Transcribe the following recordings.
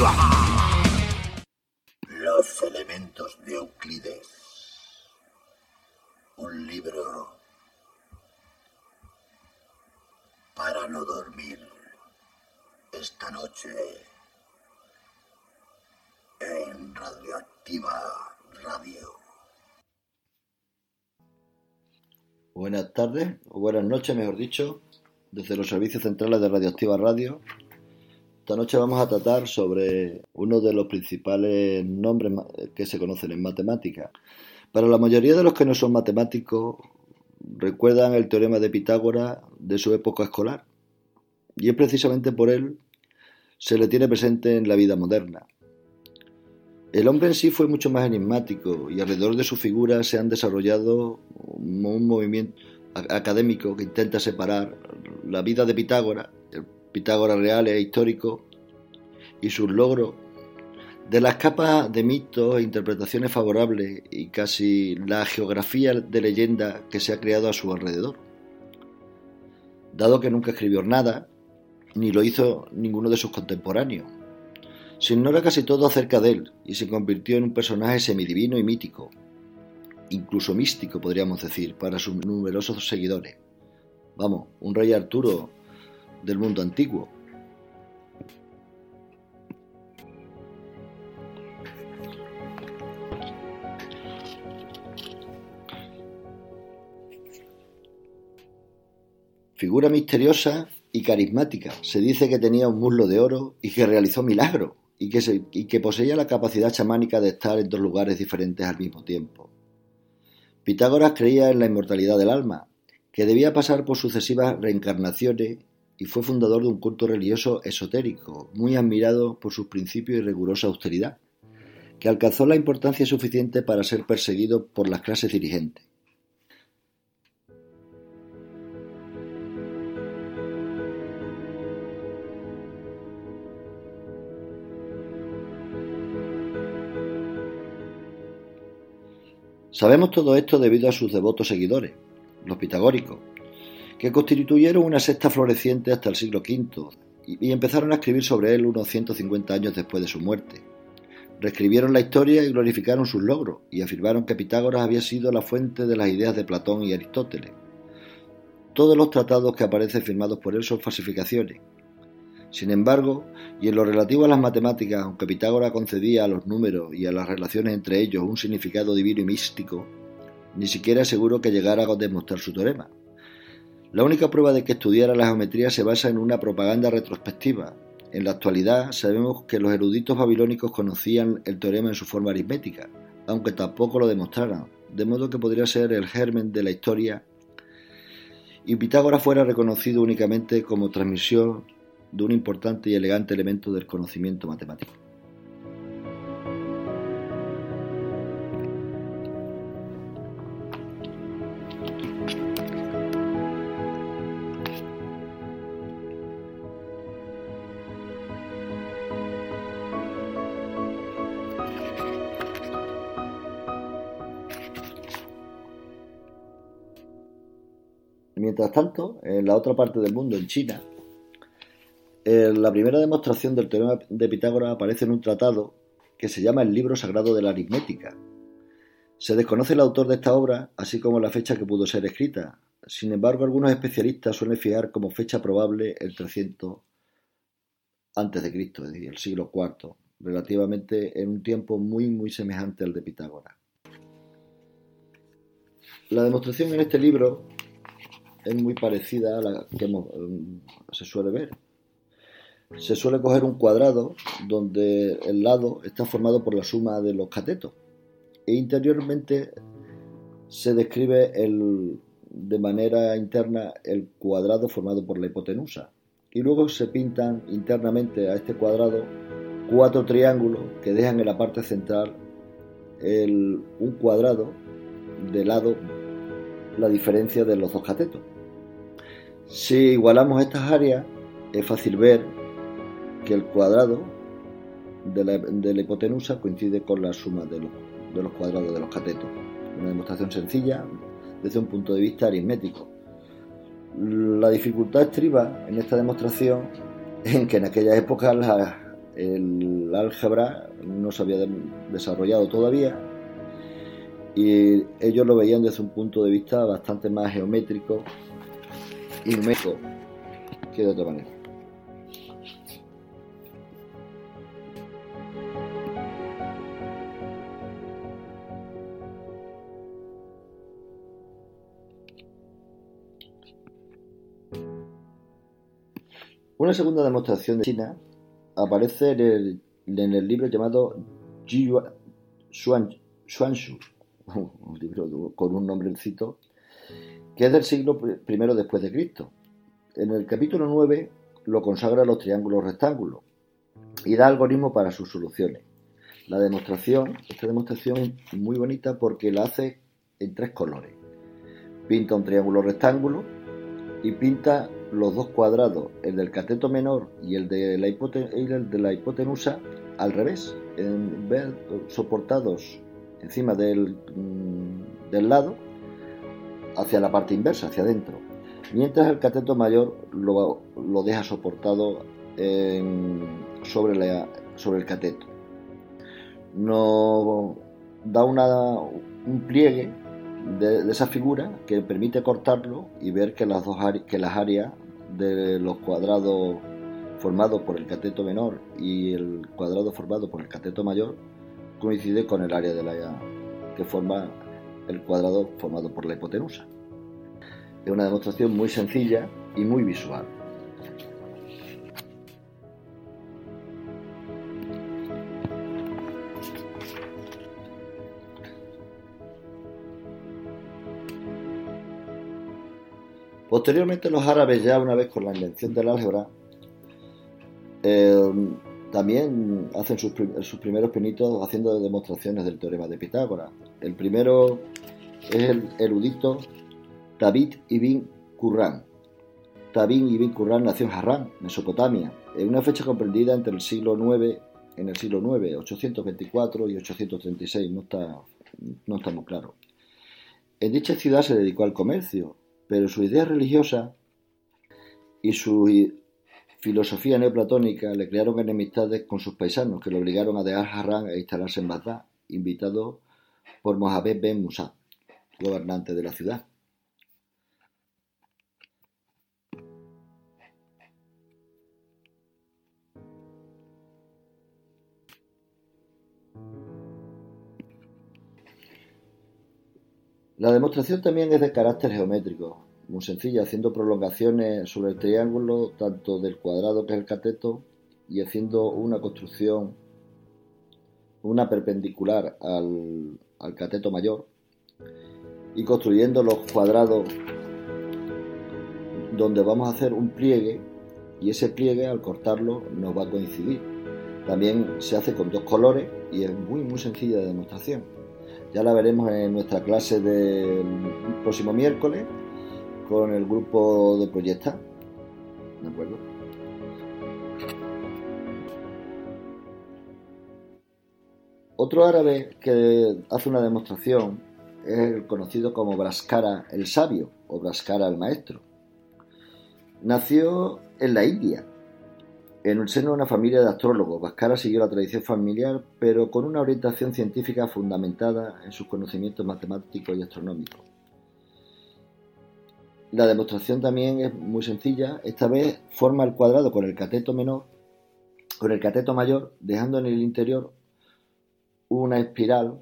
radioactiva. Los elementos de Euclides. Un libro para no dormir esta noche en Radioactiva Radio. Buenas tardes, o buenas noches, mejor dicho, desde los servicios centrales de Radioactiva Radio. Esta noche vamos a tratar sobre uno de los principales nombres que se conocen en matemática. Para la mayoría de los que no son matemáticos, recuerdan el teorema de Pitágoras de su época escolar. Y es precisamente por él se le tiene presente en la vida moderna. El hombre en sí fue mucho más enigmático y alrededor de su figura se han desarrollado un movimiento académico que intenta separar la vida de Pitágoras, el Pitágoras real e histórico, y sus logros de las capas de mitos e interpretaciones favorables y casi la geografía de leyenda que se ha creado a su alrededor. Dado que nunca escribió nada, ni lo hizo ninguno de sus contemporáneos, se ignora casi todo acerca de él y se convirtió en un personaje semidivino y mítico, incluso místico podríamos decir, para sus numerosos seguidores. Vamos, un rey Arturo del mundo antiguo. Figura misteriosa y carismática. Se dice que tenía un muslo de oro y que realizó milagros y que, poseía la capacidad chamánica de estar en dos lugares diferentes al mismo tiempo. Pitágoras creía en la inmortalidad del alma, que debía pasar por sucesivas reencarnaciones y fue fundador de un culto religioso esotérico, muy admirado por sus principios y rigurosa austeridad, que alcanzó la importancia suficiente para ser perseguido por las clases dirigentes. Sabemos todo esto debido a sus devotos seguidores, los pitagóricos, que constituyeron una secta floreciente hasta el siglo V y empezaron a escribir sobre él unos 150 años después de su muerte. Reescribieron la historia y glorificaron sus logros y afirmaron que Pitágoras había sido la fuente de las ideas de Platón y Aristóteles. Todos los tratados que aparecen firmados por él son falsificaciones, sin embargo, y en lo relativo a las matemáticas, aunque Pitágoras concedía a los números y a las relaciones entre ellos un significado divino y místico, ni siquiera es seguro que llegara a demostrar su teorema. La única prueba de que estudiara la geometría se basa en una propaganda retrospectiva. En la actualidad sabemos que los eruditos babilónicos conocían el teorema en su forma aritmética, aunque tampoco lo demostraran, de modo que podría ser el germen de la historia y Pitágoras fuera reconocido únicamente como transmisión de un importante y elegante elemento del conocimiento matemático. Mientras tanto, en la otra parte del mundo, en China, la primera demostración del teorema de Pitágoras aparece en un tratado que se llama el Libro Sagrado de la Aritmética. Se desconoce el autor de esta obra, así como la fecha que pudo ser escrita. Sin embargo, algunos especialistas suelen fijar como fecha probable el 300 antes de Cristo, es decir, el siglo IV, relativamente en un tiempo muy muy semejante al de Pitágoras. La demostración en este libro es muy parecida a la que mm, se suele ver. Se suele coger un cuadrado donde el lado está formado por la suma de los catetos. E interiormente se describe de manera interna el cuadrado formado por la hipotenusa. Y luego se pintan internamente a este cuadrado cuatro triángulos que dejan en la parte central un cuadrado de lado la diferencia de los dos catetos. Si igualamos estas áreas es fácil ver que el cuadrado de la, hipotenusa coincide con la suma de los, cuadrados de los catetos. Una demostración sencilla desde un punto de vista aritmético. La dificultad estriba en esta demostración en que en aquella época el álgebra no se había desarrollado todavía y ellos lo veían desde un punto de vista bastante más geométrico y numérico que de otra manera. Una segunda demostración de China aparece en el, en el libro llamado Ji Xuanshu, un libro con un nombrecito, que es del siglo I después de Cristo. En el capítulo 9 lo consagra los triángulos rectángulos y da algoritmo para sus soluciones. La demostración, esta demostración es muy bonita porque la hace en tres colores. Pinta un triángulo rectángulo y pinta los dos cuadrados, el del cateto menor y el de la, hipotenusa, al revés, en vez soportados encima del, mm, del lado hacia la parte inversa, hacia adentro. Mientras el cateto mayor lo, lo deja soportado sobre, la, sobre el cateto. Nos da una, un pliegue de, esa figura que permite cortarlo y ver que las, dos que las áreas de los cuadrados formados por el cateto menor y el cuadrado formado por el cateto mayor coincide con el área de la que forma el cuadrado formado por la hipotenusa. Es una demostración muy sencilla y muy visual. Posteriormente los árabes, ya una vez con la invención del álgebra, eh, también hacen sus, primeros pinitos haciendo demostraciones del teorema de Pitágoras. El primero es el erudito David ibn Qurran. David ibn Qurran nació en Harran, Mesopotamia, en una fecha comprendida entre el siglo IX, en el siglo IX, 824 y 836, no está, no muy claro. En dicha ciudad se dedicó al comercio, pero su idea religiosa y su filosofía neoplatónica le crearon enemistades con sus paisanos que lo obligaron a dejar Harran e instalarse en Bagdad, invitado por Mohamed Ben Musa, gobernante de la ciudad. La demostración también es de carácter geométrico, muy sencilla, haciendo prolongaciones sobre el triángulo, tanto del cuadrado que es el cateto, y haciendo una construcción, una perpendicular al, cateto mayor, y construyendo los cuadrados donde vamos a hacer un pliegue, y ese pliegue al cortarlo nos va a coincidir. También se hace con dos colores y es muy muy sencilla de demostración. Ya la veremos en nuestra clase del próximo miércoles con el grupo de Proyecta. ¿De acuerdo? Otro árabe que hace una demostración es el conocido como Braskara el sabio o Braskara el maestro. Nació en la India, en el seno de una familia de astrólogos. Braskara siguió la tradición familiar, pero con una orientación científica fundamentada en sus conocimientos matemáticos y astronómicos. La demostración también es muy sencilla. Esta vez forma el cuadrado con el cateto menor, con el cateto mayor, dejando en el interior una espiral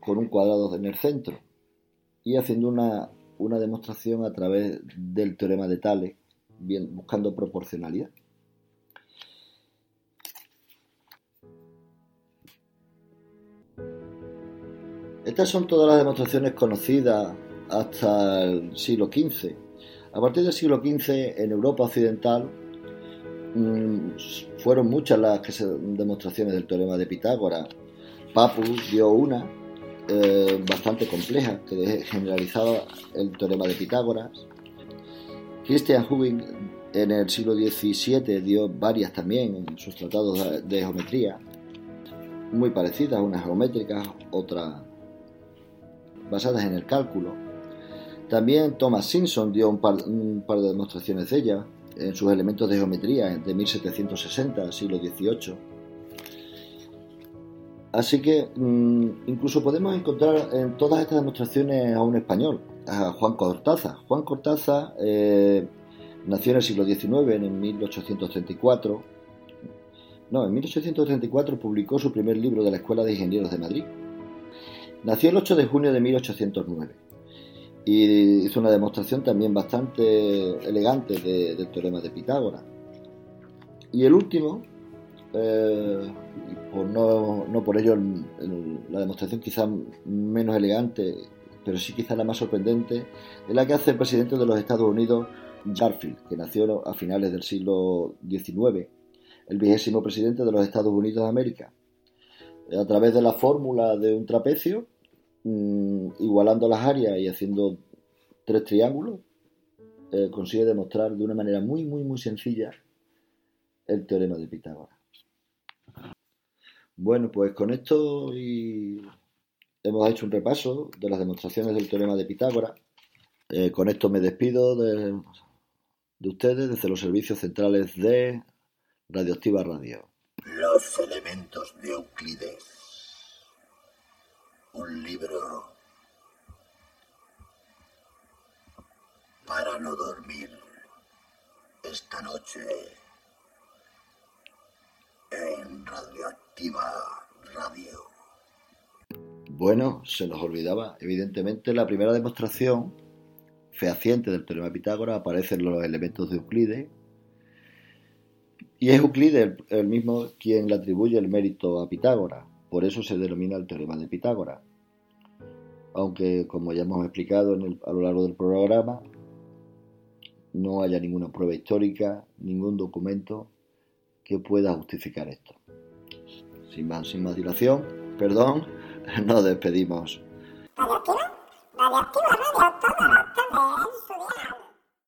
con un cuadrado en el centro y haciendo una, una demostración a través del teorema de Tales, bien, buscando proporcionalidad. Estas son todas las demostraciones conocidas hasta el siglo XV. A partir del siglo XV, en Europa occidental, mm, fueron muchas las que se, demostraciones del teorema de Pitágoras. Papus dio una eh, bastante compleja que generalizaba el teorema de Pitágoras. Christian Huygens en el siglo XVII dio varias también en sus tratados de geometría, muy parecidas, unas geométricas, otras basadas en el cálculo. También Thomas Simpson dio un par, de demostraciones de ella en sus elementos de geometría de 1760, siglo XVIII. Así que mm, incluso podemos encontrar en todas estas demostraciones a un español, a Juan Cortázar. Juan Cortázar eh, nació en el siglo XIX, en 1834. No, en 1834 publicó su primer libro de la Escuela de Ingenieros de Madrid. Nació el 8 de junio de 1809 y hizo una demostración también bastante elegante del teorema de Pitágoras. Y el último, eh, no, por ello la demostración quizá menos elegante, pero sí quizá la más sorprendente, es la que hace el presidente de los Estados Unidos, Garfield, que nació a finales del siglo XIX, el vigésimo presidente de los Estados Unidos de América. A través de la fórmula de un trapecio, mm, igualando las áreas y haciendo tres triángulos, eh, consigue demostrar de una manera muy, muy, muy sencilla el teorema de Pitágoras. Bueno, pues con esto hemos hecho un repaso de las demostraciones del teorema de Pitágoras. Eh, con esto me despido de, de ustedes desde los servicios centrales de Radioactiva Radio. Los elementos de Euclides. Un libro para no dormir esta noche en Radioactiva Radio. Bueno, se nos olvidaba, evidentemente, la primera demostración fehaciente del teorema de Pitágoras aparecen los elementos de Euclides. Y es Euclides el, mismo quien le atribuye el mérito a Pitágoras. Por eso se denomina el teorema de Pitágoras. Aunque, como ya hemos explicado a lo largo del programa, no haya ninguna prueba histórica, ningún documento que pueda justificar esto. Sin más, sin más dilación, perdón, nos despedimos.